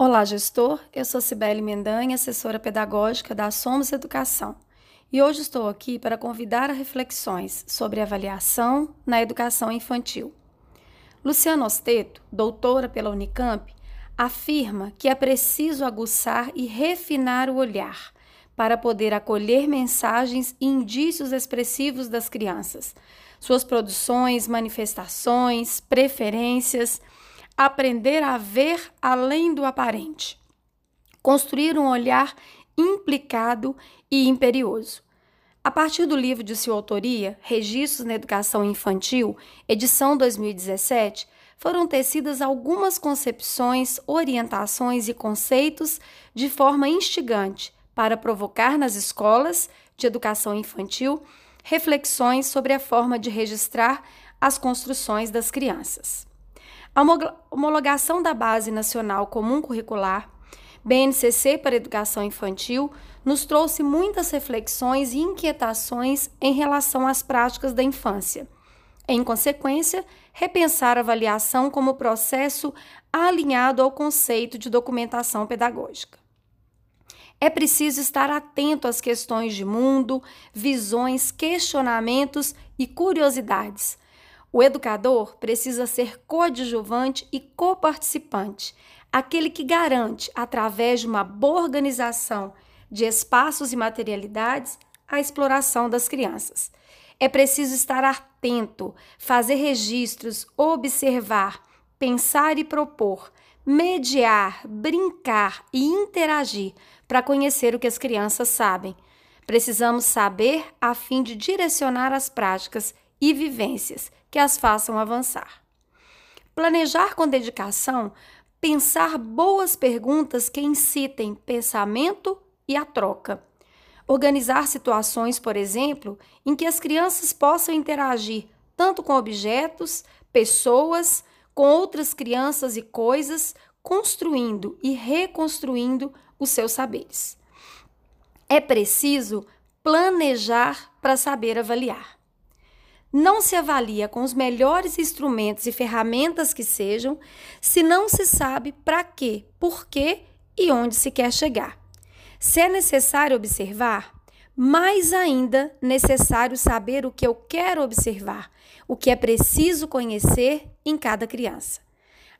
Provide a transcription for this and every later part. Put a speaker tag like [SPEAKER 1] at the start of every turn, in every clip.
[SPEAKER 1] Olá, gestor. Eu sou Cibele Mendanha, assessora pedagógica da Somos Educação. E hoje estou aqui para convidar a reflexões sobre avaliação na educação infantil. Luciana Osteto, doutora pela Unicamp, afirma que é preciso aguçar e refinar o olhar para poder acolher mensagens e indícios expressivos das crianças, suas produções, manifestações, preferências aprender a ver além do aparente, construir um olhar implicado e imperioso. A partir do livro de sua autoria, Registros na Educação Infantil, edição 2017, foram tecidas algumas concepções, orientações e conceitos de forma instigante para provocar nas escolas de educação infantil reflexões sobre a forma de registrar as construções das crianças. A homologação da Base Nacional Comum Curricular, BNCC para Educação Infantil, nos trouxe muitas reflexões e inquietações em relação às práticas da infância. Em consequência, repensar a avaliação como processo alinhado ao conceito de documentação pedagógica. É preciso estar atento às questões de mundo, visões, questionamentos e curiosidades o educador precisa ser coadjuvante e coparticipante, aquele que garante, através de uma boa organização de espaços e materialidades, a exploração das crianças. É preciso estar atento, fazer registros, observar, pensar e propor, mediar, brincar e interagir para conhecer o que as crianças sabem. Precisamos saber a fim de direcionar as práticas e vivências que as façam avançar. Planejar com dedicação, pensar boas perguntas que incitem pensamento e a troca. Organizar situações, por exemplo, em que as crianças possam interagir tanto com objetos, pessoas, com outras crianças e coisas, construindo e reconstruindo os seus saberes. É preciso planejar para saber avaliar não se avalia com os melhores instrumentos e ferramentas que sejam, se não se sabe para quê, por quê e onde se quer chegar. Se é necessário observar, mais ainda necessário saber o que eu quero observar, o que é preciso conhecer em cada criança.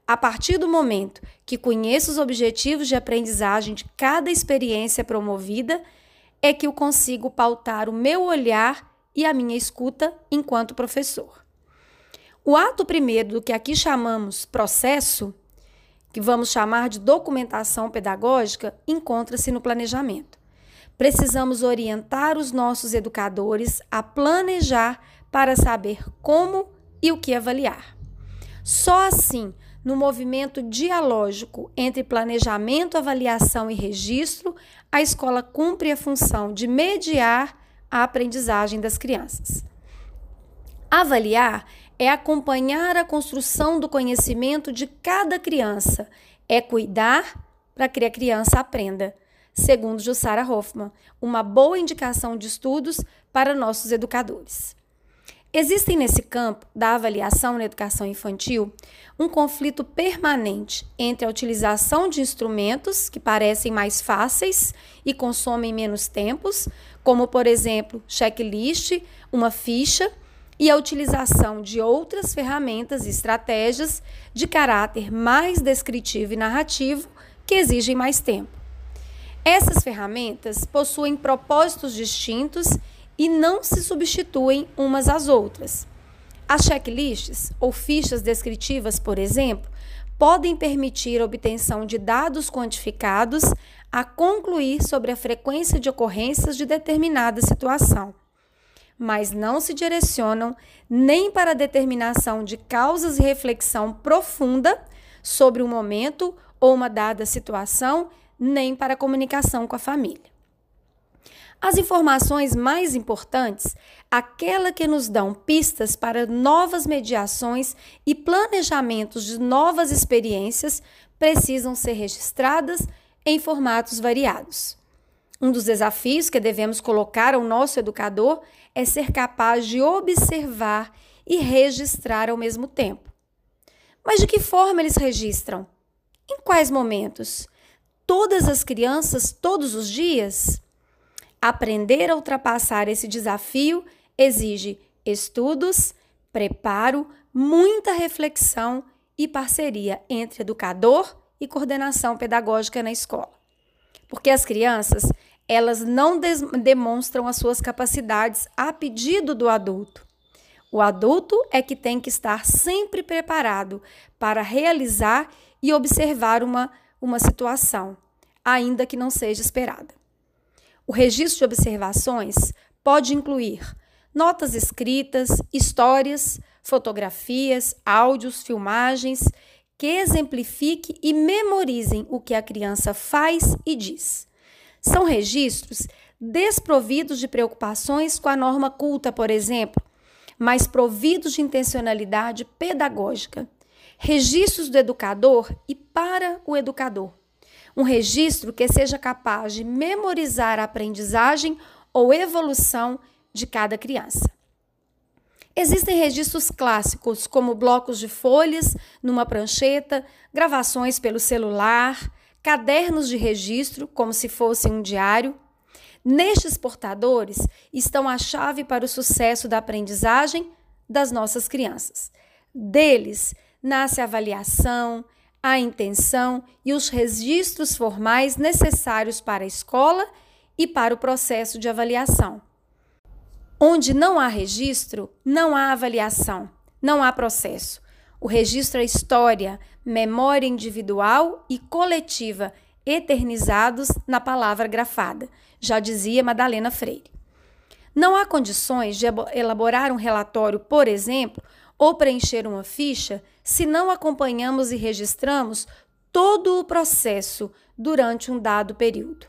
[SPEAKER 1] A partir do momento que conheço os objetivos de aprendizagem de cada experiência promovida, é que eu consigo pautar o meu olhar e a minha escuta enquanto professor. O ato primeiro do que aqui chamamos processo, que vamos chamar de documentação pedagógica, encontra-se no planejamento. Precisamos orientar os nossos educadores a planejar para saber como e o que avaliar. Só assim, no movimento dialógico entre planejamento, avaliação e registro, a escola cumpre a função de mediar a aprendizagem das crianças. Avaliar é acompanhar a construção do conhecimento de cada criança, é cuidar para que a criança aprenda. Segundo Jussara Hoffman, uma boa indicação de estudos para nossos educadores. Existem nesse campo da avaliação na educação infantil um conflito permanente entre a utilização de instrumentos que parecem mais fáceis e consomem menos tempos, como por exemplo, checklist, uma ficha, e a utilização de outras ferramentas e estratégias de caráter mais descritivo e narrativo que exigem mais tempo. Essas ferramentas possuem propósitos distintos e não se substituem umas às outras. As checklists ou fichas descritivas, por exemplo, podem permitir a obtenção de dados quantificados a concluir sobre a frequência de ocorrências de determinada situação, mas não se direcionam nem para a determinação de causas e reflexão profunda sobre um momento ou uma dada situação, nem para a comunicação com a família. As informações mais importantes, aquela que nos dão pistas para novas mediações e planejamentos de novas experiências, precisam ser registradas em formatos variados. Um dos desafios que devemos colocar ao nosso educador é ser capaz de observar e registrar ao mesmo tempo. Mas de que forma eles registram? Em quais momentos? Todas as crianças, todos os dias? Aprender a ultrapassar esse desafio exige estudos, preparo, muita reflexão e parceria entre educador e coordenação pedagógica na escola. Porque as crianças, elas não demonstram as suas capacidades a pedido do adulto. O adulto é que tem que estar sempre preparado para realizar e observar uma, uma situação, ainda que não seja esperada. O registro de observações pode incluir notas escritas, histórias, fotografias, áudios, filmagens que exemplifique e memorizem o que a criança faz e diz. São registros desprovidos de preocupações com a norma culta, por exemplo, mas providos de intencionalidade pedagógica. Registros do educador e para o educador. Um registro que seja capaz de memorizar a aprendizagem ou evolução de cada criança. Existem registros clássicos, como blocos de folhas numa prancheta, gravações pelo celular, cadernos de registro, como se fosse um diário. Nestes portadores estão a chave para o sucesso da aprendizagem das nossas crianças. Deles nasce a avaliação, a intenção e os registros formais necessários para a escola e para o processo de avaliação. Onde não há registro, não há avaliação, não há processo. O registro é história, memória individual e coletiva, eternizados na palavra grafada, já dizia Madalena Freire. Não há condições de elaborar um relatório, por exemplo, ou preencher uma ficha se não acompanhamos e registramos todo o processo durante um dado período.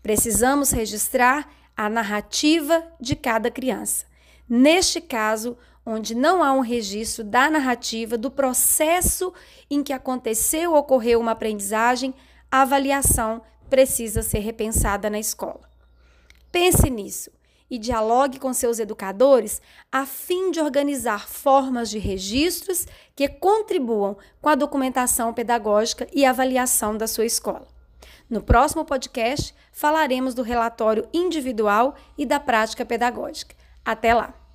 [SPEAKER 1] Precisamos registrar a narrativa de cada criança. Neste caso, onde não há um registro da narrativa do processo em que aconteceu ou ocorreu uma aprendizagem, a avaliação precisa ser repensada na escola. Pense nisso e dialogue com seus educadores a fim de organizar formas de registros que contribuam com a documentação pedagógica e avaliação da sua escola. No próximo podcast, falaremos do relatório individual e da prática pedagógica. Até lá!